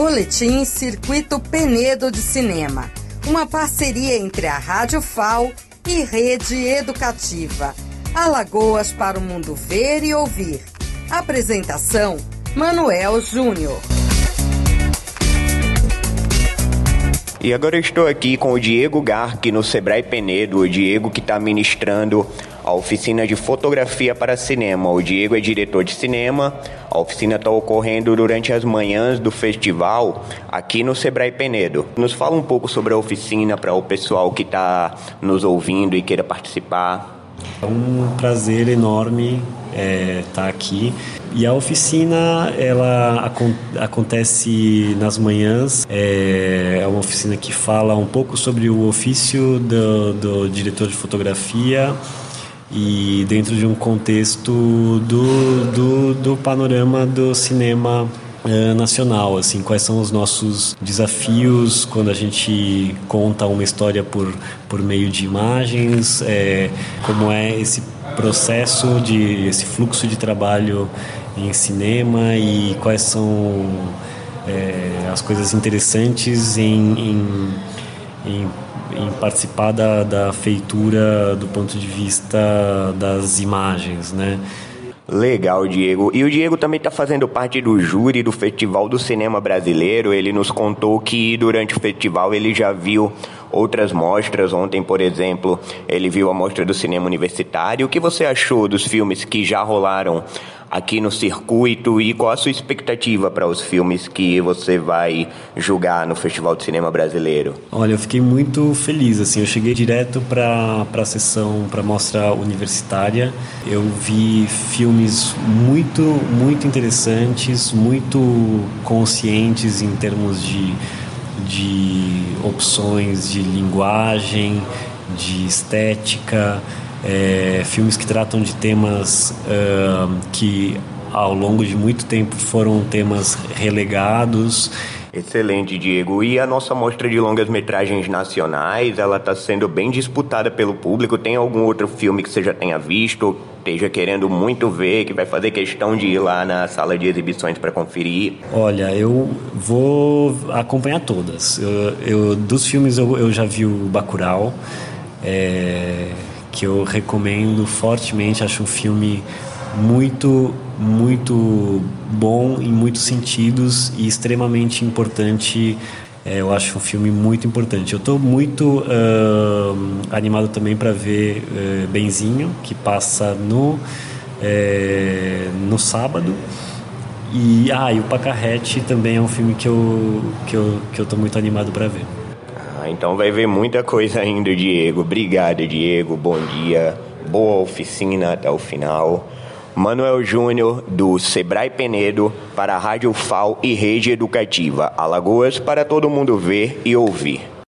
Boletim Circuito Penedo de Cinema. Uma parceria entre a Rádio FAO e Rede Educativa. Alagoas para o mundo ver e ouvir. Apresentação: Manuel Júnior. E agora estou aqui com o Diego Garque no Sebrae Penedo, o Diego que está ministrando a oficina de fotografia para cinema. O Diego é diretor de cinema. A oficina está ocorrendo durante as manhãs do festival aqui no Sebrae Penedo. Nos fala um pouco sobre a oficina para o pessoal que está nos ouvindo e queira participar. É um prazer enorme estar é, tá aqui. E a oficina ela acontece nas manhãs. É, é uma oficina que fala um pouco sobre o ofício do, do diretor de fotografia e dentro de um contexto do, do, do panorama do cinema uh, nacional, assim, quais são os nossos desafios quando a gente conta uma história por, por meio de imagens, é, como é esse processo de esse fluxo de trabalho em cinema e quais são é, as coisas interessantes em, em, participar da, da feitura do ponto de vista das imagens, né? Legal, Diego. E o Diego também está fazendo parte do júri do Festival do Cinema Brasileiro. Ele nos contou que durante o festival ele já viu outras mostras. Ontem, por exemplo, ele viu a mostra do cinema universitário. O que você achou dos filmes que já rolaram aqui no circuito e qual a sua expectativa para os filmes que você vai julgar no Festival de Cinema Brasileiro? Olha, eu fiquei muito feliz, assim, eu cheguei direto para a sessão, para a mostra universitária, eu vi filmes muito, muito interessantes, muito conscientes em termos de, de opções de linguagem, de estética, é, filmes que tratam de temas uh, que ao longo de muito tempo foram temas relegados. Excelente, Diego. E a nossa mostra de longas-metragens nacionais, ela está sendo bem disputada pelo público. Tem algum outro filme que você já tenha visto, esteja querendo muito ver, que vai fazer questão de ir lá na sala de exibições para conferir? Olha, eu vou acompanhar todas. Eu, eu dos filmes eu, eu já vi o Bacurau. É que eu recomendo fortemente. Acho um filme muito, muito bom em muitos sentidos e extremamente importante. É, eu acho um filme muito importante. Eu estou muito uh, animado também para ver uh, Benzinho, que passa no, é, no sábado. E, ah, e o Pacarrete também é um filme que eu que eu que eu muito animado para ver. Ah, então vai ver muita coisa ainda, Diego. Obrigado, Diego. Bom dia. Boa oficina até o final. Manuel Júnior, do Sebrae Penedo, para a Rádio FAO e Rede Educativa. Alagoas para todo mundo ver e ouvir.